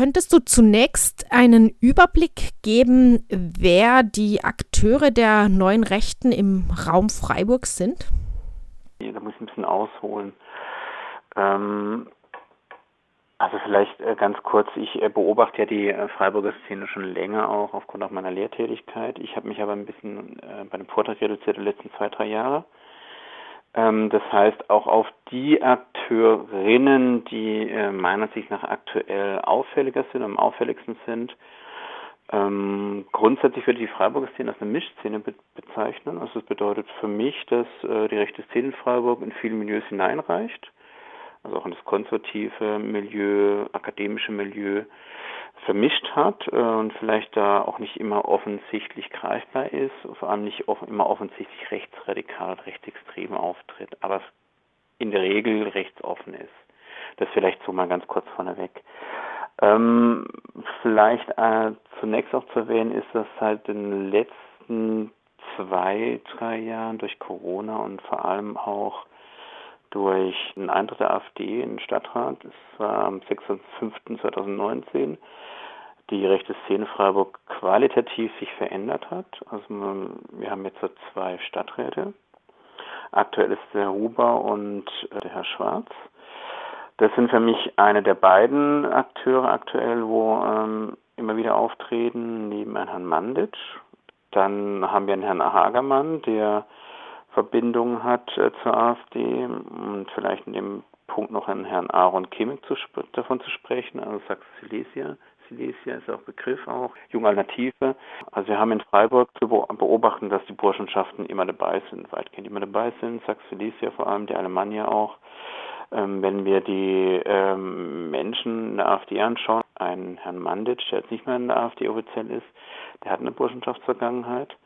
Könntest du zunächst einen Überblick geben, wer die Akteure der neuen Rechten im Raum Freiburg sind? Da muss ich ein bisschen ausholen. Ähm, also vielleicht äh, ganz kurz, ich äh, beobachte ja die äh, Freiburger Szene schon länger auch aufgrund auch meiner Lehrtätigkeit. Ich habe mich aber ein bisschen bei dem Vortrag reduziert die letzten zwei, drei Jahre. Ähm, das heißt auch auf die Akteurinnen, die meiner Sicht nach aktuell auffälliger sind, am auffälligsten sind. Ähm, grundsätzlich würde ich die Freiburger Szene als eine Mischszene bezeichnen. Also das bedeutet für mich, dass die rechte Szene in Freiburg in viele Milieus hineinreicht also auch in das konservative Milieu, akademische Milieu vermischt hat äh, und vielleicht da auch nicht immer offensichtlich greifbar ist, vor allem nicht immer offensichtlich rechtsradikal, rechtsextrem auftritt, aber in der Regel rechtsoffen ist. Das vielleicht so mal ganz kurz vorneweg. Ähm, vielleicht äh, zunächst auch zu erwähnen ist, dass seit den letzten zwei, drei Jahren durch Corona und vor allem auch durch einen Eintritt der AfD in den Stadtrat. Das war am 6.5.2019 die rechte Szene Freiburg qualitativ sich verändert hat. Also wir haben jetzt so zwei Stadträte. Aktuell ist der Huber und äh, der Herr Schwarz. Das sind für mich eine der beiden Akteure aktuell, wo ähm, immer wieder auftreten, neben Herrn Manditsch. Dann haben wir einen Herrn Hagermann, der Verbindungen hat äh, zur AfD und vielleicht in dem Punkt noch an Herrn Aaron Kimmig zu, davon zu sprechen, also Sachsen-Silesia. Silesia ist auch Begriff auch, Junge Alternative. Also wir haben in Freiburg zu beobachten, dass die Burschenschaften immer dabei sind, weitgehend immer dabei sind, Sachsen-Silesia vor allem, die Alemannia auch. Ähm, wenn wir die ähm, Menschen in der AfD anschauen, einen Herrn Manditsch, der jetzt nicht mehr in der AfD offiziell ist, der hat eine Burschenschaftsvergangenheit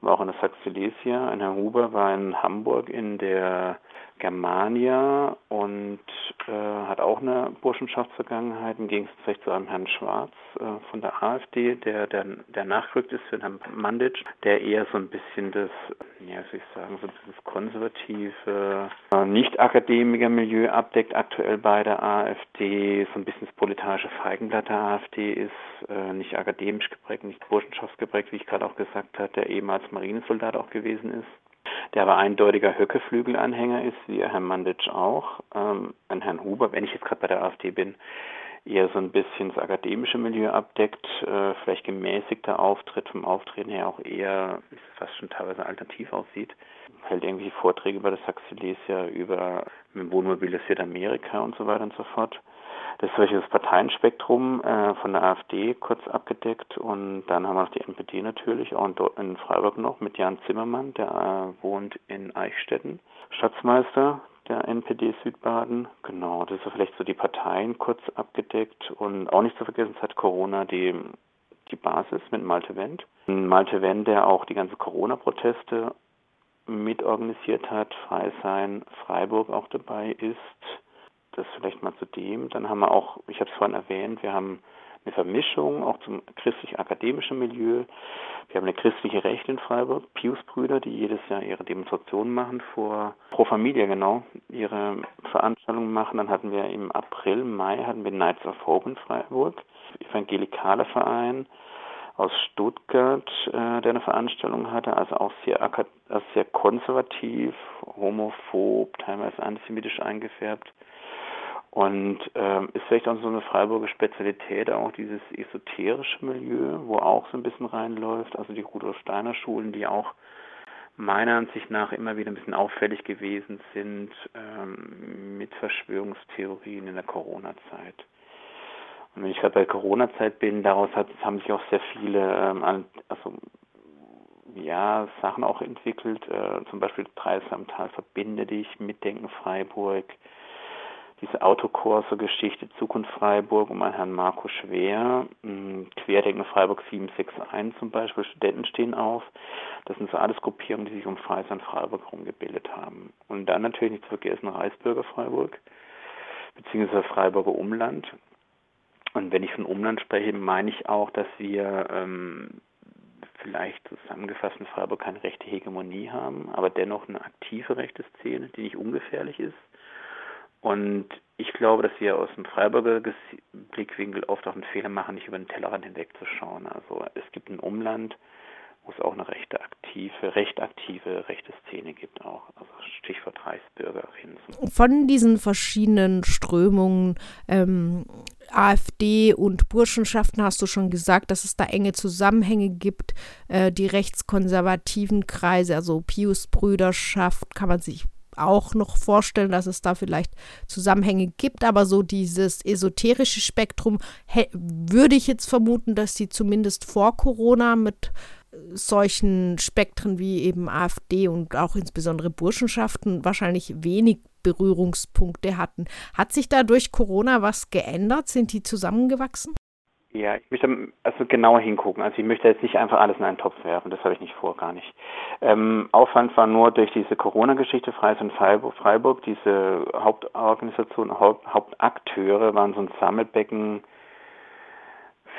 war auch in der Sachsilesia. Ein Herr Huber war in Hamburg in der Germania und äh, hat auch eine Burschenschaftsvergangenheit, im Gegensatz zu einem Herrn Schwarz äh, von der AfD, der, der, der nachgerückt ist für Herrn Manditsch, der eher so ein bisschen das, ja, soll ich sagen, so ein bisschen das konservative, äh, Nicht-Akademiker-Milieu abdeckt, aktuell bei der AfD, so ein bisschen das politische Feigenblatt der AfD ist, äh, nicht akademisch geprägt, nicht burschenschaftsgeprägt, wie ich gerade auch gesagt habe, der ehemals Marinesoldat auch gewesen ist der aber eindeutiger Höckeflügel-Anhänger ist, wie Herr Manditsch auch. Ähm, an Herrn Huber, wenn ich jetzt gerade bei der AfD bin, eher so ein bisschen das akademische Milieu abdeckt, äh, vielleicht gemäßigter Auftritt, vom Auftreten her auch eher, fast schon teilweise alternativ aussieht, hält irgendwie Vorträge über das Saxilesia, über Wohnmobil das Südamerika und so weiter und so fort. Das ist solches Parteienspektrum äh, von der AfD kurz abgedeckt und dann haben wir noch die NPD natürlich, auch in, in Freiburg noch mit Jan Zimmermann, der äh, wohnt in Eichstätten, Schatzmeister der NPD Südbaden. Genau, das ist vielleicht so die Parteien kurz abgedeckt und auch nicht zu vergessen, es hat Corona die, die Basis mit Malte Wendt. Malte Wendt, der auch die ganze Corona-Proteste mitorganisiert hat, Frei sein, Freiburg auch dabei ist, das vielleicht mal zu dem. Dann haben wir auch, ich habe es vorhin erwähnt, wir haben eine Vermischung auch zum christlich-akademischen Milieu. Wir haben eine christliche Rechte in Freiburg, Pius-Brüder, die jedes Jahr ihre Demonstrationen machen vor Pro Familia genau, ihre Veranstaltungen machen. Dann hatten wir im April, Mai hatten wir Knights of Hope in Freiburg, evangelikaler Verein aus Stuttgart, äh, der eine Veranstaltung hatte, also auch sehr, also sehr konservativ, homophob, teilweise antisemitisch eingefärbt. Und ähm, ist vielleicht auch so eine Freiburger Spezialität, auch dieses esoterische Milieu, wo auch so ein bisschen reinläuft. Also die Rudolf Steiner Schulen, die auch meiner Ansicht nach immer wieder ein bisschen auffällig gewesen sind ähm, mit Verschwörungstheorien in der Corona-Zeit. Und wenn ich gerade bei Corona-Zeit bin, daraus hat, haben sich auch sehr viele ähm, also, ja, Sachen auch entwickelt. Äh, zum Beispiel Dreisamtal verbinde dich, Mitdenken Freiburg, diese Autokorso-Geschichte Zukunft Freiburg um einen Herrn Marco Schwer, hm, Querdenken Freiburg 761 zum Beispiel, Studenten stehen auf. Das sind so alles Gruppierungen, die sich um Freisan Freiburg herumgebildet haben. Und dann natürlich nicht zu vergessen Reichsbürger Freiburg, beziehungsweise Freiburger Umland. Und wenn ich von Umland spreche, meine ich auch, dass wir ähm, vielleicht zusammengefasst in Freiburg keine rechte Hegemonie haben, aber dennoch eine aktive rechte Szene, die nicht ungefährlich ist und ich glaube, dass wir aus dem Freiburger Blickwinkel oft auch einen Fehler machen, nicht über den Tellerrand hinwegzuschauen. Also es gibt ein Umland, wo es auch eine rechte aktive, recht aktive rechte Szene gibt auch. Also Stichwort Reichsbürgerinnen. Von diesen verschiedenen Strömungen, ähm, AfD und Burschenschaften hast du schon gesagt, dass es da enge Zusammenhänge gibt. Äh, die rechtskonservativen Kreise, also Pius-Brüderschaft, kann man sich auch noch vorstellen, dass es da vielleicht Zusammenhänge gibt, aber so dieses esoterische Spektrum würde ich jetzt vermuten, dass sie zumindest vor Corona mit solchen Spektren wie eben AfD und auch insbesondere Burschenschaften wahrscheinlich wenig Berührungspunkte hatten. Hat sich da durch Corona was geändert? Sind die zusammengewachsen? Ja, ich möchte also genauer hingucken. Also ich möchte jetzt nicht einfach alles in einen Topf werfen, das habe ich nicht vor, gar nicht. Ähm, Aufwand war nur durch diese Corona-Geschichte, Freies und Freiburg, Freiburg, diese Hauptorganisation, Haupt, Hauptakteure waren so ein Sammelbecken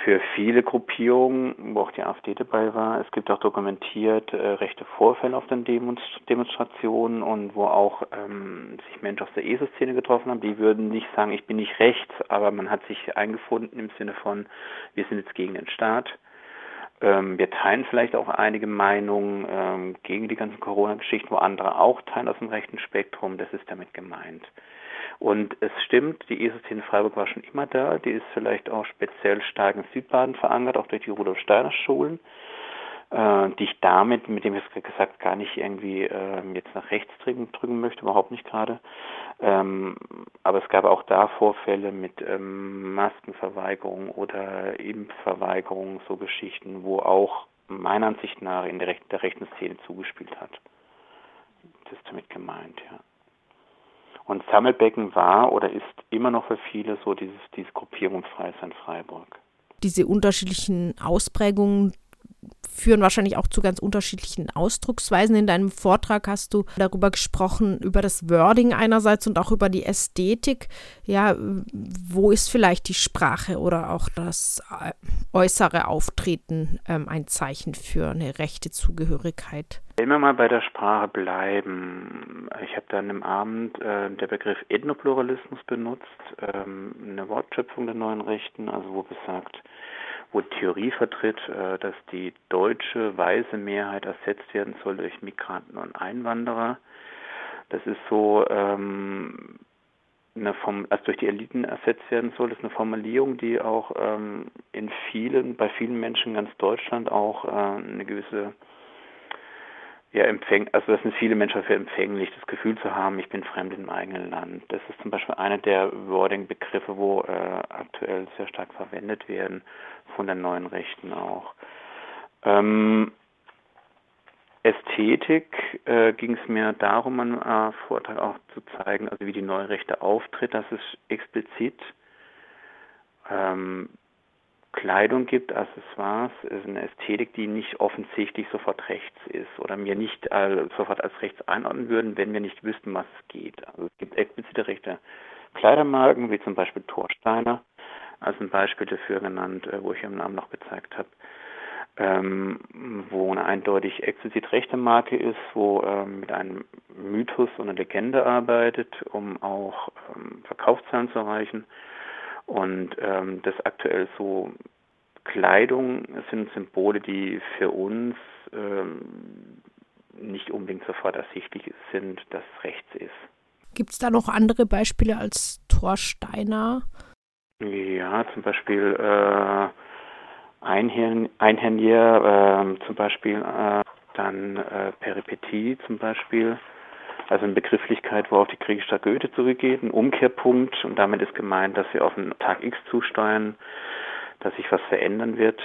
für viele Gruppierungen, wo auch die AfD dabei war. Es gibt auch dokumentiert äh, rechte Vorfälle auf den Demonst Demonstrationen und wo auch ähm, sich Menschen aus der ESO-Szene getroffen haben. Die würden nicht sagen, ich bin nicht rechts, aber man hat sich eingefunden im Sinne von, wir sind jetzt gegen den Staat. Ähm, wir teilen vielleicht auch einige Meinungen ähm, gegen die ganzen Corona-Geschichten, wo andere auch teilen aus dem rechten Spektrum. Das ist damit gemeint. Und es stimmt, die ESO-Szene Freiburg war schon immer da. Die ist vielleicht auch speziell stark in Südbaden verankert, auch durch die Rudolf Steiner Schulen, äh, die ich damit, mit dem ich es gesagt, gar nicht irgendwie äh, jetzt nach rechts drücken, drücken möchte, überhaupt nicht gerade. Ähm, aber es gab auch da Vorfälle mit ähm, Maskenverweigerung oder Impfverweigerung, so Geschichten, wo auch meiner Ansicht nach in der, Rech der rechten Szene zugespielt hat. Das ist damit gemeint, ja. Und Sammelbecken war oder ist immer noch für viele so dieses, dieses Gruppierungsfreies in Freiburg. Diese unterschiedlichen Ausprägungen führen wahrscheinlich auch zu ganz unterschiedlichen Ausdrucksweisen. In deinem Vortrag hast du darüber gesprochen, über das Wording einerseits und auch über die Ästhetik. Ja, wo ist vielleicht die Sprache oder auch das äh, äußere Auftreten ähm, ein Zeichen für eine rechte Zugehörigkeit? Wenn wir mal bei der Sprache bleiben, ich habe dann im Abend äh, der Begriff Ethnopluralismus benutzt, ähm, eine Wortschöpfung der neuen Rechten, also wo besagt, wo Theorie vertritt, äh, dass die deutsche weiße Mehrheit ersetzt werden soll durch Migranten und Einwanderer. Das ist so ähm, eine Form, also durch die Eliten ersetzt werden soll. Das ist eine Formulierung, die auch ähm, in vielen, bei vielen Menschen in ganz Deutschland auch äh, eine gewisse ja, empfäng also das sind viele Menschen dafür empfänglich, das Gefühl zu haben, ich bin fremd im eigenen Land. Das ist zum Beispiel einer der Wording-Begriffe, wo äh, aktuell sehr stark verwendet werden, von den neuen Rechten auch. Ähm, Ästhetik äh, ging es mir darum, einen äh, Vortrag auch zu zeigen, also wie die neue Rechte auftritt, dass es explizit ähm, Kleidung gibt, Accessoires, ist eine Ästhetik, die nicht offensichtlich sofort rechts ist oder mir nicht äh, sofort als rechts einordnen würden, wenn wir nicht wüssten, was es geht. Also es gibt explizite rechte Kleidermarken, wie zum Beispiel Thorsteiner, als ein Beispiel dafür genannt, äh, wo ich im Namen noch gezeigt habe, ähm, wo eine eindeutig explizit rechte Marke ist, wo ähm, mit einem Mythos und einer Legende arbeitet, um auch ähm, Verkaufszahlen zu erreichen und ähm, das aktuell so Kleidung sind Symbole, die für uns ähm, nicht unbedingt sofort ersichtlich sind, dass es rechts ist. Gibt es da noch andere Beispiele als Thorsteiner? Ja, zum Beispiel äh, Einhernier, äh, zum Beispiel äh, dann äh, Peripetie zum Beispiel also eine Begrifflichkeit, wo auf die griechische Goethe zurückgeht, ein Umkehrpunkt und damit ist gemeint, dass wir auf einen Tag X zusteuern, dass sich was verändern wird,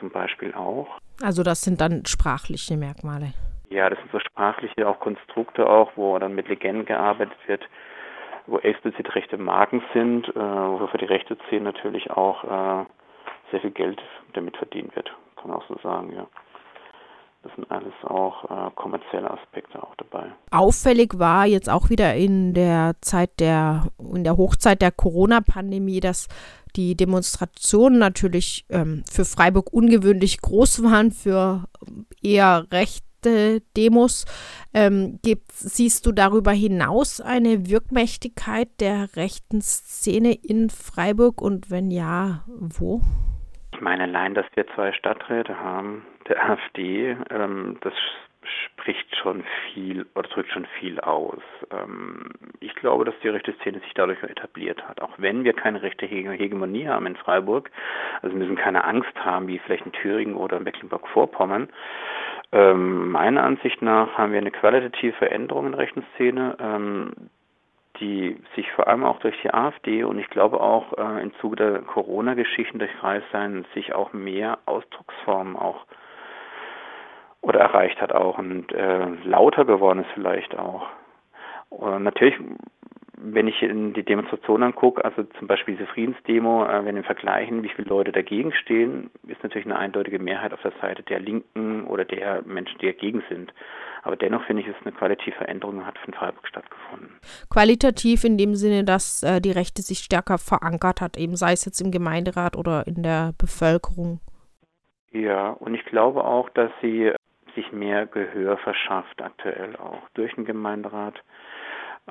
zum Beispiel auch. Also das sind dann sprachliche Merkmale. Ja, das sind so sprachliche auch Konstrukte auch, wo dann mit Legenden gearbeitet wird, wo explizit rechte Marken sind, äh, wo für die rechte Szene natürlich auch äh, sehr viel Geld damit verdient wird, kann man auch so sagen, ja. Das sind alles auch äh, kommerzielle Aspekte auch dabei. Auffällig war jetzt auch wieder in der Zeit der, in der Hochzeit der Corona-Pandemie, dass die Demonstrationen natürlich ähm, für Freiburg ungewöhnlich groß waren, für eher recht Proteste-Demos. Ähm, gibt, siehst du darüber hinaus eine Wirkmächtigkeit der rechten Szene in Freiburg und wenn ja, wo? Ich meine allein, dass wir zwei Stadträte haben, der AfD, ähm, das spricht schon viel oder drückt schon viel aus. Ähm, ich glaube, dass die rechte Szene sich dadurch etabliert hat. Auch wenn wir keine rechte Hegemonie haben in Freiburg, also müssen keine Angst haben, wie vielleicht in Thüringen oder in Mecklenburg-Vorpommern. Ähm, meiner Ansicht nach haben wir eine qualitative Veränderung in der rechten Szene, ähm, die sich vor allem auch durch die AfD und ich glaube auch äh, im Zuge der Corona-Geschichten durch Kreissein sich auch mehr Ausdrucksformen auch oder erreicht hat auch und äh, lauter geworden ist vielleicht auch. Und natürlich, wenn ich in die Demonstration angucke, also zum Beispiel diese Friedensdemo, äh, wenn wir vergleichen, wie viele Leute dagegen stehen, ist natürlich eine eindeutige Mehrheit auf der Seite der Linken oder der Menschen, die dagegen sind. Aber dennoch finde ich, es eine qualitative Veränderung hat von Freiburg stattgefunden. Qualitativ in dem Sinne, dass äh, die Rechte sich stärker verankert hat, eben sei es jetzt im Gemeinderat oder in der Bevölkerung. Ja, und ich glaube auch, dass sie sich mehr Gehör verschafft aktuell auch durch den Gemeinderat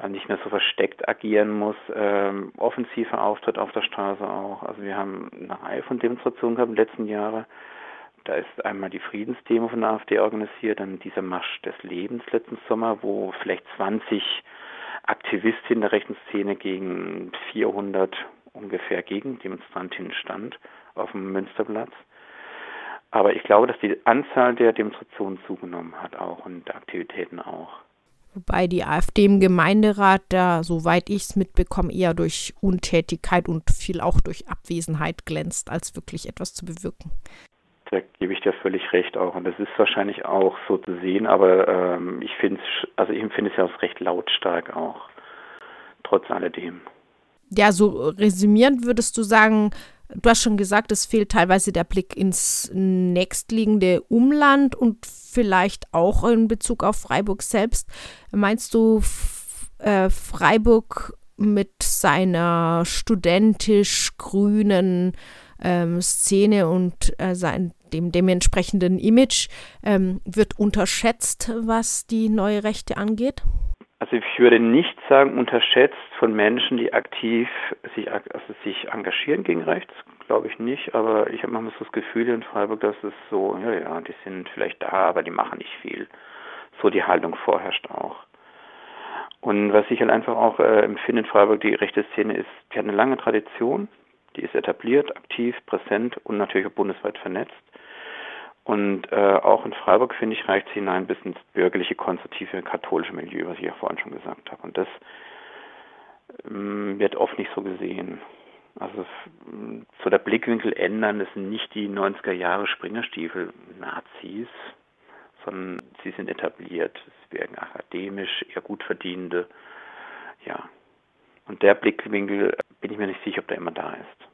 äh, nicht mehr so versteckt agieren muss, ähm, offensiver Auftritt auf der Straße auch. Also wir haben eine Reihe von Demonstrationen gehabt in den letzten Jahren. Da ist einmal die Friedensdemo von der AfD organisiert, dann dieser Marsch des Lebens letzten Sommer, wo vielleicht 20 Aktivistinnen der rechten Szene gegen 400 ungefähr Gegendemonstrantinnen stand auf dem Münsterplatz. Aber ich glaube, dass die Anzahl der Demonstrationen zugenommen hat auch und Aktivitäten auch. Wobei die AfD im Gemeinderat da, soweit ich es mitbekomme, eher durch Untätigkeit und viel auch durch Abwesenheit glänzt, als wirklich etwas zu bewirken. Da gebe ich dir völlig recht auch. Und das ist wahrscheinlich auch so zu sehen, aber ähm, ich finde es, also ich empfinde es ja als recht lautstark auch, trotz alledem. Ja, so resümierend würdest du sagen, Du hast schon gesagt, es fehlt teilweise der Blick ins nächstliegende Umland und vielleicht auch in Bezug auf Freiburg selbst. Meinst du, äh, Freiburg mit seiner studentisch-grünen ähm, Szene und äh, sein, dem dementsprechenden Image ähm, wird unterschätzt, was die neue Rechte angeht? Also ich würde nicht sagen unterschätzt von Menschen, die aktiv sich, also sich engagieren gegen rechts, glaube ich nicht, aber ich habe manchmal so das Gefühl in Freiburg, dass es so, ja, ja, die sind vielleicht da, aber die machen nicht viel. So die Haltung vorherrscht auch. Und was ich halt einfach auch äh, empfinde in Freiburg, die rechte Szene ist, die hat eine lange Tradition, die ist etabliert, aktiv, präsent und natürlich auch bundesweit vernetzt. Und äh, auch in Freiburg, finde ich, reicht es hinein bis ins bürgerliche, konservative, katholische Milieu, was ich ja vorhin schon gesagt habe. Und das ähm, wird oft nicht so gesehen. Also so der Blickwinkel ändern, das sind nicht die 90er Jahre Springerstiefel Nazis, sondern sie sind etabliert. Es werden akademisch, eher gut verdienende. Ja. Und der Blickwinkel bin ich mir nicht sicher, ob der immer da ist.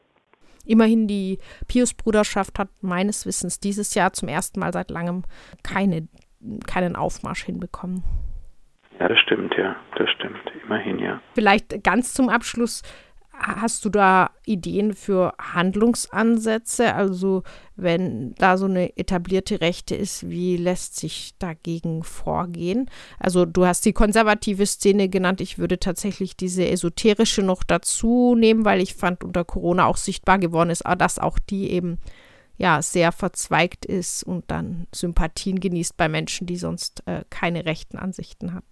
Immerhin die Pius-Bruderschaft hat meines Wissens dieses Jahr zum ersten Mal seit langem keine, keinen Aufmarsch hinbekommen. Ja, das stimmt, ja, das stimmt. Immerhin, ja. Vielleicht ganz zum Abschluss, Hast du da Ideen für Handlungsansätze? Also wenn da so eine etablierte Rechte ist, wie lässt sich dagegen vorgehen? Also du hast die konservative Szene genannt. Ich würde tatsächlich diese esoterische noch dazu nehmen, weil ich fand, unter Corona auch sichtbar geworden ist, dass auch die eben ja sehr verzweigt ist und dann Sympathien genießt bei Menschen, die sonst äh, keine rechten Ansichten haben.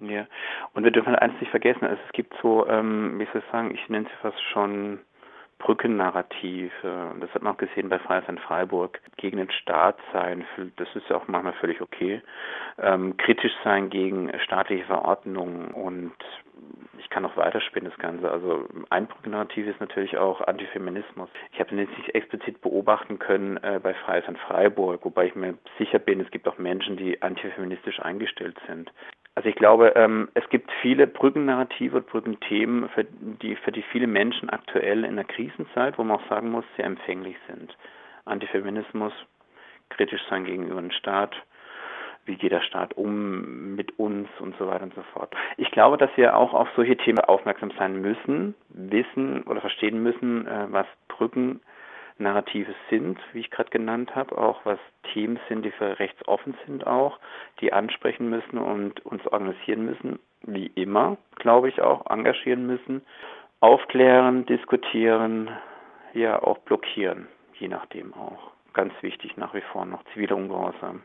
Ja, und wir dürfen eins nicht vergessen, also es gibt so, ähm, wie soll ich sagen, ich nenne es fast schon Brückennarrativ. Das hat man auch gesehen bei Freiheit in Freiburg. Gegen den Staat sein, das ist ja auch manchmal völlig okay. Ähm, kritisch sein gegen staatliche Verordnungen und ich kann auch weiterspinnen das Ganze. Also ein Brückennarrativ ist natürlich auch Antifeminismus. Ich habe den jetzt nicht explizit beobachten können äh, bei Freiheit in Freiburg, wobei ich mir sicher bin, es gibt auch Menschen, die antifeministisch eingestellt sind. Also ich glaube, ähm, es gibt viele Brückennarrative und Brückenthemen, für die, für die viele Menschen aktuell in der Krisenzeit, wo man auch sagen muss, sehr empfänglich sind. Antifeminismus, kritisch sein gegenüber dem Staat, wie geht der Staat um mit uns und so weiter und so fort. Ich glaube, dass wir auch auf solche Themen aufmerksam sein müssen, wissen oder verstehen müssen, äh, was Brücken Narrative sind, wie ich gerade genannt habe, auch was Teams sind, die für rechtsoffen sind auch, die ansprechen müssen und uns organisieren müssen, wie immer, glaube ich auch, engagieren müssen, aufklären, diskutieren, ja auch blockieren, je nachdem auch. Ganz wichtig nach wie vor noch ziviler Ungehorsam.